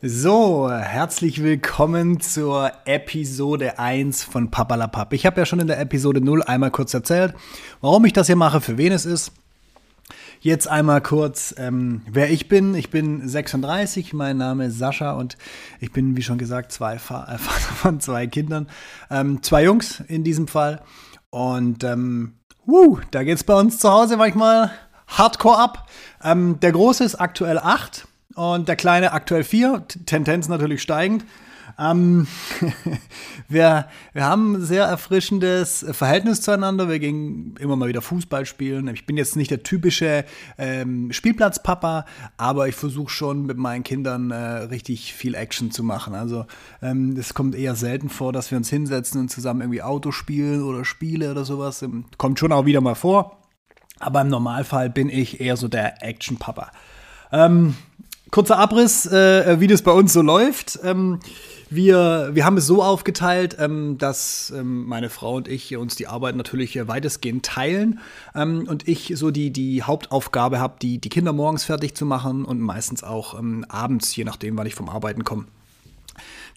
So, herzlich willkommen zur Episode 1 von Papalapap. Ich habe ja schon in der Episode 0 einmal kurz erzählt, warum ich das hier mache, für wen es ist. Jetzt einmal kurz, ähm, wer ich bin. Ich bin 36, mein Name ist Sascha und ich bin, wie schon gesagt, zwei Fa äh, Vater von zwei Kindern. Ähm, zwei Jungs in diesem Fall. Und ähm, wuh, da es bei uns zu Hause manchmal hardcore ab. Ähm, der Große ist aktuell 8 und der Kleine aktuell 4, Tendenz natürlich steigend. Ähm, wir, wir haben ein sehr erfrischendes Verhältnis zueinander. Wir gehen immer mal wieder Fußball spielen. Ich bin jetzt nicht der typische ähm, Spielplatzpapa, aber ich versuche schon mit meinen Kindern äh, richtig viel Action zu machen. Also ähm, es kommt eher selten vor, dass wir uns hinsetzen und zusammen irgendwie Auto spielen oder Spiele oder sowas. Ähm, kommt schon auch wieder mal vor. Aber im Normalfall bin ich eher so der Action-Papa. Ähm, kurzer Abriss, äh, wie das bei uns so läuft. Ähm, wir, wir haben es so aufgeteilt, ähm, dass ähm, meine Frau und ich uns die Arbeit natürlich äh, weitestgehend teilen ähm, und ich so die, die Hauptaufgabe habe, die, die Kinder morgens fertig zu machen und meistens auch ähm, abends, je nachdem, wann ich vom Arbeiten komme.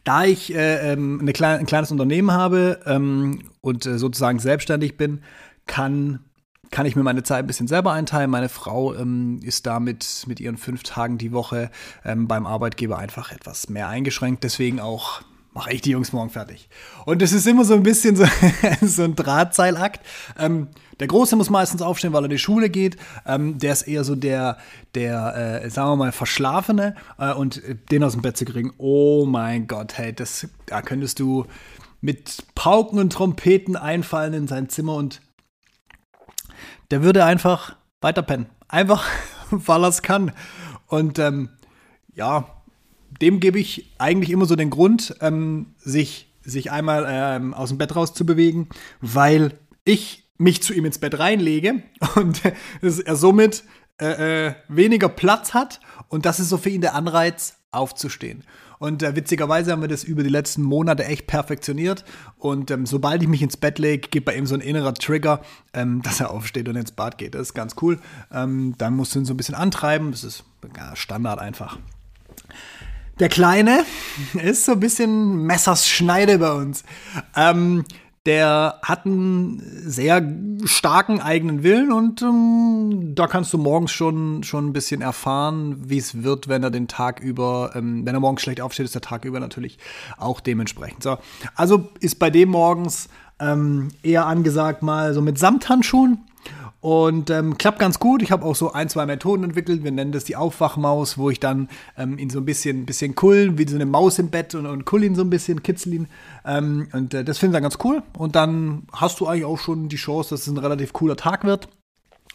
Da ich äh, ähm, eine ein kleines Unternehmen habe und äh, sozusagen selbstständig bin, kann kann ich mir meine Zeit ein bisschen selber einteilen. Meine Frau ähm, ist damit mit ihren fünf Tagen die Woche ähm, beim Arbeitgeber einfach etwas mehr eingeschränkt. Deswegen auch mache ich die Jungs morgen fertig. Und es ist immer so ein bisschen so, so ein Drahtseilakt. Ähm, der Große muss meistens aufstehen, weil er in die Schule geht. Ähm, der ist eher so der, der äh, sagen wir mal, Verschlafene. Äh, und den aus dem Bett zu kriegen, oh mein Gott, hey, das, da könntest du mit Pauken und Trompeten einfallen in sein Zimmer und der würde einfach weiter pennen. Einfach, weil er es kann. Und ähm, ja, dem gebe ich eigentlich immer so den Grund, ähm, sich, sich einmal ähm, aus dem Bett rauszubewegen, weil ich mich zu ihm ins Bett reinlege und er somit äh, äh, weniger Platz hat. Und das ist so für ihn der Anreiz, aufzustehen. Und äh, witzigerweise haben wir das über die letzten Monate echt perfektioniert. Und ähm, sobald ich mich ins Bett lege, geht bei ihm so ein innerer Trigger, ähm, dass er aufsteht und ins Bad geht. Das ist ganz cool. Ähm, dann musst du ihn so ein bisschen antreiben. Das ist ja, Standard einfach. Der Kleine ist so ein bisschen Messerschneide bei uns. Ähm, der hat einen sehr starken eigenen Willen und ähm, da kannst du morgens schon, schon ein bisschen erfahren, wie es wird, wenn er den Tag über, ähm, wenn er morgens schlecht aufsteht, ist der Tag über natürlich auch dementsprechend. So, also ist bei dem morgens ähm, eher angesagt mal so mit Samthandschuhen und ähm, klappt ganz gut. Ich habe auch so ein, zwei Methoden entwickelt. Wir nennen das die Aufwachmaus, wo ich dann ähm, ihn so ein bisschen, bisschen kullen, wie so eine Maus im Bett und, und kull ihn so ein bisschen, kitzel ihn. Ähm, und äh, das finde ich dann ganz cool. Und dann hast du eigentlich auch schon die Chance, dass es ein relativ cooler Tag wird.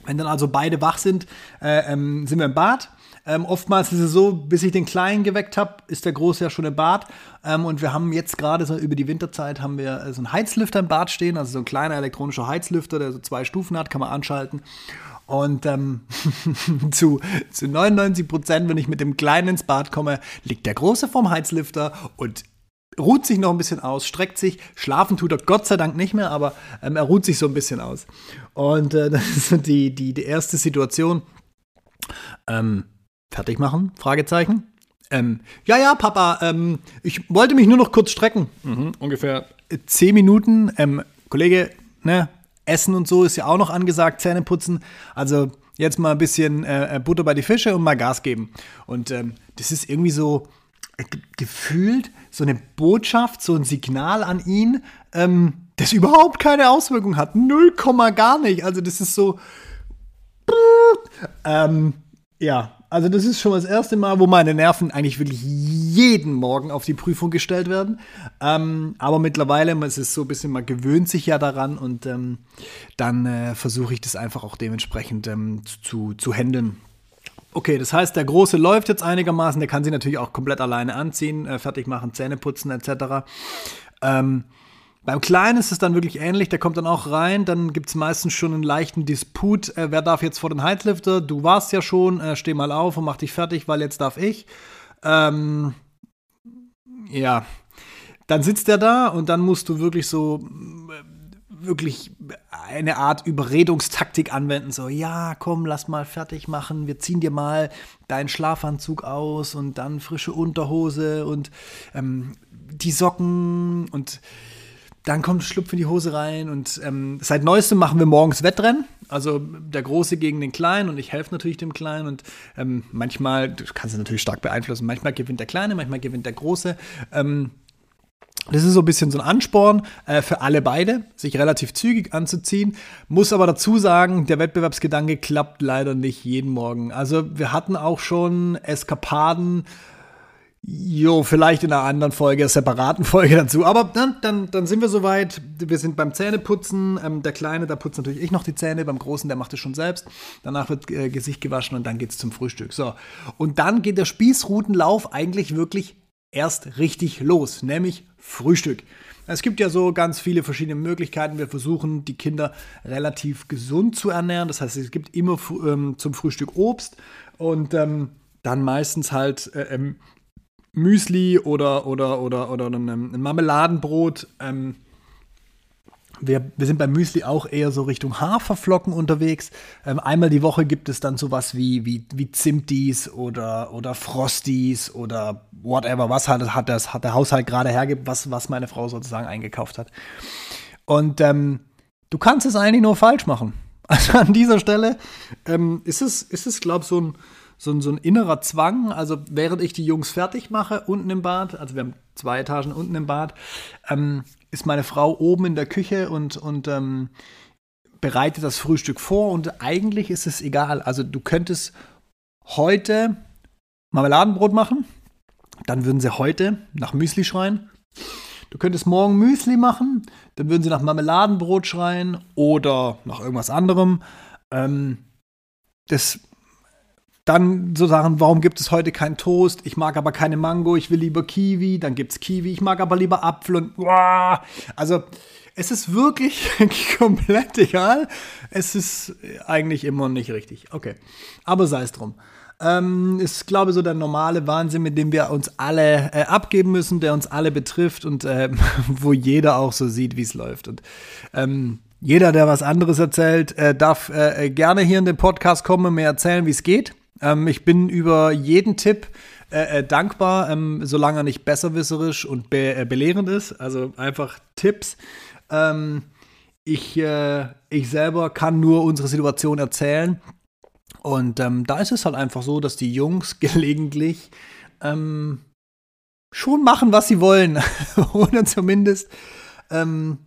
Wenn dann also beide wach sind, äh, ähm, sind wir im Bad. Ähm, oftmals ist es so, bis ich den Kleinen geweckt habe, ist der Große ja schon im Bad. Ähm, und wir haben jetzt gerade so über die Winterzeit haben wir äh, so einen Heizlüfter im Bad stehen, also so ein kleiner elektronischer Heizlüfter, der so zwei Stufen hat, kann man anschalten. Und ähm, zu, zu 99 Prozent, wenn ich mit dem Kleinen ins Bad komme, liegt der Große vorm Heizlüfter und ruht sich noch ein bisschen aus, streckt sich. Schlafen tut er Gott sei Dank nicht mehr, aber ähm, er ruht sich so ein bisschen aus. Und äh, das ist die, die, die erste Situation. Ähm, fertig machen? Fragezeichen. Ähm, ja, ja, Papa, ähm, ich wollte mich nur noch kurz strecken. Mhm, ungefähr zehn Minuten. Ähm, Kollege, ne, Essen und so ist ja auch noch angesagt, Zähne putzen. Also jetzt mal ein bisschen äh, Butter bei die Fische und mal Gas geben. Und ähm, das ist irgendwie so äh, gefühlt so eine Botschaft, so ein Signal an ihn, ähm, das überhaupt keine Auswirkung hat. Null Komma gar nicht. Also das ist so. Ähm, ja, also das ist schon das erste Mal, wo meine Nerven eigentlich wirklich jeden Morgen auf die Prüfung gestellt werden. Ähm, aber mittlerweile, es ist so ein bisschen, man gewöhnt sich ja daran und ähm, dann äh, versuche ich das einfach auch dementsprechend ähm, zu, zu handeln. Okay, das heißt, der Große läuft jetzt einigermaßen, der kann sich natürlich auch komplett alleine anziehen, äh, fertig machen, Zähne putzen etc. Ähm, beim Kleinen ist es dann wirklich ähnlich, der kommt dann auch rein, dann gibt es meistens schon einen leichten Disput, äh, wer darf jetzt vor den Heizlifter, du warst ja schon, äh, steh mal auf und mach dich fertig, weil jetzt darf ich. Ähm, ja, dann sitzt er da und dann musst du wirklich so wirklich eine Art Überredungstaktik anwenden, so, ja, komm, lass mal fertig machen, wir ziehen dir mal deinen Schlafanzug aus und dann frische Unterhose und ähm, die Socken und dann kommt Schlupf in die Hose rein und ähm, seit neuestem machen wir morgens Wettrennen. Also der Große gegen den Kleinen und ich helfe natürlich dem Kleinen und ähm, manchmal, du kannst es natürlich stark beeinflussen, manchmal gewinnt der Kleine, manchmal gewinnt der Große. Ähm, das ist so ein bisschen so ein Ansporn äh, für alle beide, sich relativ zügig anzuziehen. Muss aber dazu sagen, der Wettbewerbsgedanke klappt leider nicht jeden Morgen. Also wir hatten auch schon Eskapaden, Jo, vielleicht in einer anderen Folge, einer separaten Folge dazu. Aber dann, dann, dann sind wir soweit. Wir sind beim Zähneputzen. Ähm, der Kleine, da putzt natürlich ich noch die Zähne. Beim Großen, der macht es schon selbst. Danach wird äh, Gesicht gewaschen und dann geht es zum Frühstück. So. Und dann geht der Spießrutenlauf eigentlich wirklich erst richtig los, nämlich Frühstück. Es gibt ja so ganz viele verschiedene Möglichkeiten. Wir versuchen, die Kinder relativ gesund zu ernähren. Das heißt, es gibt immer ähm, zum Frühstück Obst und ähm, dann meistens halt äh, ähm, Müsli oder, oder, oder, oder ein Marmeladenbrot. Ähm, wir, wir sind beim Müsli auch eher so Richtung Haferflocken unterwegs. Ähm, einmal die Woche gibt es dann sowas wie, wie, wie Zimtis oder, oder Frosties oder whatever, was halt hat, das, hat der Haushalt gerade hergibt, was, was meine Frau sozusagen eingekauft hat. Und ähm, du kannst es eigentlich nur falsch machen. Also an dieser Stelle ähm, ist es, ist es glaube ich, so ein, so ein, so ein innerer Zwang. Also während ich die Jungs fertig mache, unten im Bad, also wir haben zwei Etagen unten im Bad, ähm, ist meine Frau oben in der Küche und, und ähm, bereitet das Frühstück vor. Und eigentlich ist es egal. Also du könntest heute Marmeladenbrot machen, dann würden sie heute nach Müsli schreien. Du könntest morgen Müsli machen, dann würden sie nach Marmeladenbrot schreien oder nach irgendwas anderem. Ähm, das dann so Sachen, warum gibt es heute keinen Toast? Ich mag aber keine Mango, ich will lieber Kiwi, dann gibt es Kiwi, ich mag aber lieber Apfel und wow. Also es ist wirklich komplett egal. Es ist eigentlich immer nicht richtig. Okay. Aber sei es drum. Ähm, ist, glaube ich, so der normale Wahnsinn, mit dem wir uns alle äh, abgeben müssen, der uns alle betrifft und äh, wo jeder auch so sieht, wie es läuft. Und ähm, jeder, der was anderes erzählt, äh, darf äh, gerne hier in den Podcast kommen und mir erzählen, wie es geht. Ähm, ich bin über jeden Tipp äh, äh, dankbar, ähm, solange er nicht besserwisserisch und be äh, belehrend ist. Also einfach Tipps. Ähm, ich, äh, ich selber kann nur unsere Situation erzählen. Und ähm, da ist es halt einfach so, dass die Jungs gelegentlich ähm, schon machen, was sie wollen. Oder zumindest, ähm,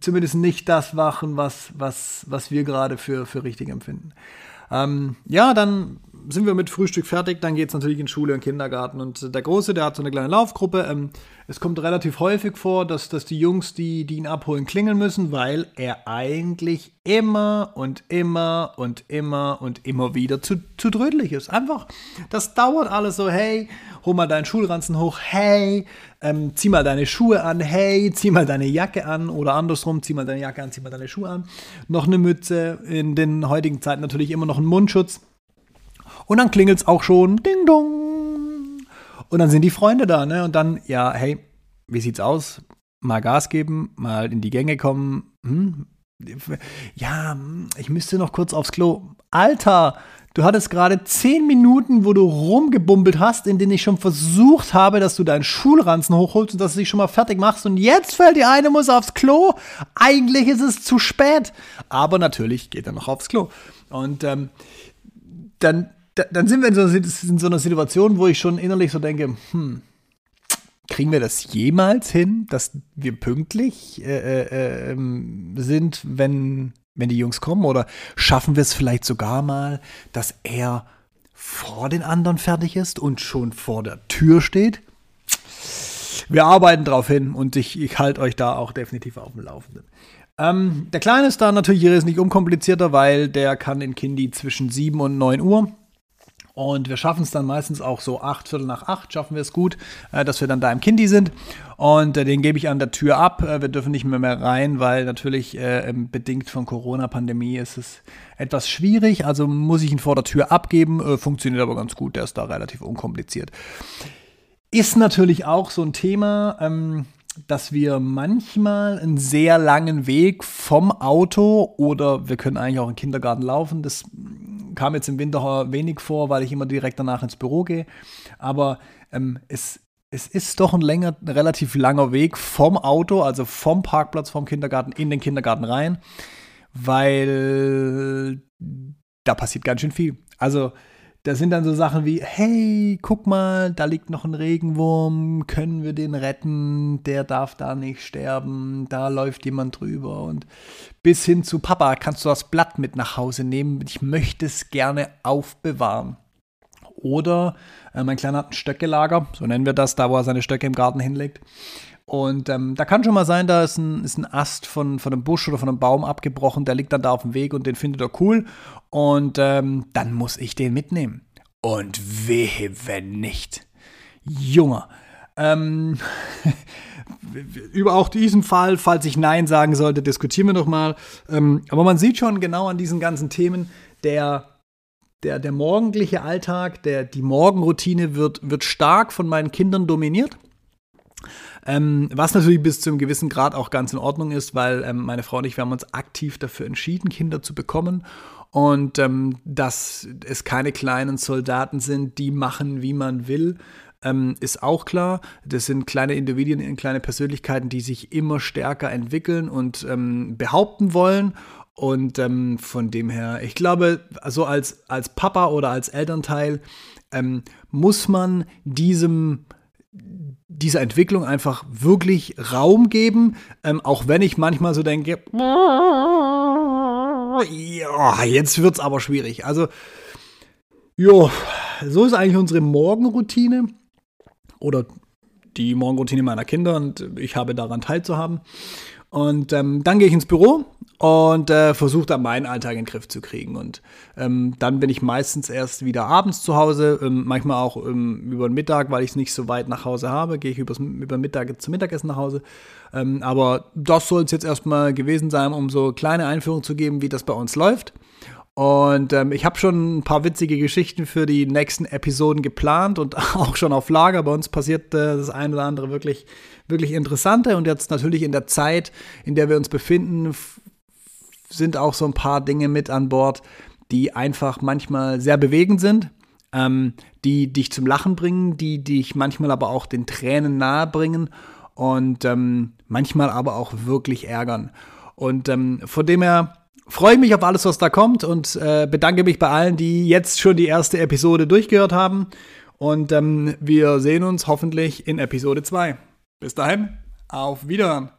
zumindest nicht das machen, was, was, was wir gerade für, für richtig empfinden. Ähm, ja, dann sind wir mit Frühstück fertig, dann geht es natürlich in Schule und Kindergarten. Und der Große, der hat so eine kleine Laufgruppe. Ähm, es kommt relativ häufig vor, dass, dass die Jungs, die, die ihn abholen, klingeln müssen, weil er eigentlich immer und immer und immer und immer wieder zu, zu drödelig ist. Einfach, das dauert alles so, hey, hol mal deinen Schulranzen hoch, hey, ähm, zieh mal deine Schuhe an, hey, zieh mal deine Jacke an oder andersrum, zieh mal deine Jacke an, zieh mal deine Schuhe an. Noch eine Mütze, in den heutigen Zeiten natürlich immer noch ein Mundschutz. Und dann klingelt es auch schon, ding dong. Und dann sind die Freunde da, ne? Und dann, ja, hey, wie sieht's aus? Mal Gas geben, mal in die Gänge kommen. Hm? Ja, ich müsste noch kurz aufs Klo. Alter, du hattest gerade zehn Minuten, wo du rumgebummelt hast, in denen ich schon versucht habe, dass du deinen Schulranzen hochholst und dass du dich schon mal fertig machst. Und jetzt fällt dir eine, muss aufs Klo. Eigentlich ist es zu spät. Aber natürlich geht er noch aufs Klo. Und ähm, dann dann sind wir in so, in so, einer Situation, wo ich schon innerlich so denke, hm, kriegen wir das jemals hin, dass wir pünktlich äh, äh, ähm, sind, wenn, wenn die Jungs kommen? Oder schaffen wir es vielleicht sogar mal, dass er vor den anderen fertig ist und schon vor der Tür steht? Wir arbeiten darauf hin und ich, ich halte euch da auch definitiv auf dem Laufenden. Ähm, der Kleine ist da natürlich hier ist nicht unkomplizierter, weil der kann in Kindi zwischen 7 und 9 Uhr. Und wir schaffen es dann meistens auch so acht, Viertel nach acht, schaffen wir es gut, äh, dass wir dann da im Kindi sind. Und äh, den gebe ich an der Tür ab. Äh, wir dürfen nicht mehr mehr rein, weil natürlich äh, bedingt von Corona-Pandemie ist es etwas schwierig. Also muss ich ihn vor der Tür abgeben. Äh, funktioniert aber ganz gut, der ist da relativ unkompliziert. Ist natürlich auch so ein Thema. Ähm, dass wir manchmal einen sehr langen Weg vom Auto oder wir können eigentlich auch im Kindergarten laufen. Das kam jetzt im Winter wenig vor, weil ich immer direkt danach ins Büro gehe. Aber ähm, es, es ist doch ein, länger, ein relativ langer Weg vom Auto, also vom Parkplatz, vom Kindergarten in den Kindergarten rein, weil da passiert ganz schön viel. Also da sind dann so Sachen wie, hey, guck mal, da liegt noch ein Regenwurm, können wir den retten? Der darf da nicht sterben, da läuft jemand drüber. Und bis hin zu Papa, kannst du das Blatt mit nach Hause nehmen? Ich möchte es gerne aufbewahren. Oder äh, mein Kleiner hat ein Stöckelager, so nennen wir das, da wo er seine Stöcke im Garten hinlegt. Und ähm, da kann schon mal sein, da ist ein, ist ein Ast von, von einem Busch oder von einem Baum abgebrochen, der liegt dann da auf dem Weg und den findet er cool. Und ähm, dann muss ich den mitnehmen. Und wehe, wenn nicht. Junge. Ähm, über auch diesen Fall, falls ich Nein sagen sollte, diskutieren wir nochmal. Ähm, aber man sieht schon genau an diesen ganzen Themen, der, der, der morgendliche Alltag, der, die Morgenroutine wird, wird stark von meinen Kindern dominiert. Ähm, was natürlich bis zu einem gewissen Grad auch ganz in Ordnung ist, weil ähm, meine Frau und ich, wir haben uns aktiv dafür entschieden, Kinder zu bekommen. Und ähm, dass es keine kleinen Soldaten sind, die machen, wie man will, ähm, ist auch klar. Das sind kleine Individuen, kleine Persönlichkeiten, die sich immer stärker entwickeln und ähm, behaupten wollen. Und ähm, von dem her, ich glaube, also als, als Papa oder als Elternteil muss man diesem dieser Entwicklung einfach wirklich Raum geben, ähm, auch wenn ich manchmal so denke, ja, jetzt wird es aber schwierig. Also, jo, so ist eigentlich unsere Morgenroutine oder die Morgenroutine meiner Kinder und ich habe daran teilzuhaben. Und ähm, dann gehe ich ins Büro und äh, versuche dann meinen Alltag in den Griff zu kriegen. Und ähm, dann bin ich meistens erst wieder abends zu Hause, ähm, manchmal auch ähm, über den Mittag, weil ich es nicht so weit nach Hause habe, gehe ich übers, über Mittag zum Mittagessen nach Hause. Ähm, aber das soll es jetzt erstmal gewesen sein, um so kleine Einführungen zu geben, wie das bei uns läuft. Und ähm, ich habe schon ein paar witzige Geschichten für die nächsten Episoden geplant und auch schon auf Lager. Bei uns passiert äh, das eine oder andere wirklich, wirklich Interessante. Und jetzt natürlich in der Zeit, in der wir uns befinden, sind auch so ein paar Dinge mit an Bord, die einfach manchmal sehr bewegend sind, ähm, die dich zum Lachen bringen, die dich manchmal aber auch den Tränen nahe bringen und ähm, manchmal aber auch wirklich ärgern. Und ähm, von dem her freue ich mich auf alles, was da kommt und äh, bedanke mich bei allen, die jetzt schon die erste Episode durchgehört haben. Und ähm, wir sehen uns hoffentlich in Episode 2. Bis dahin, auf Wiederhören.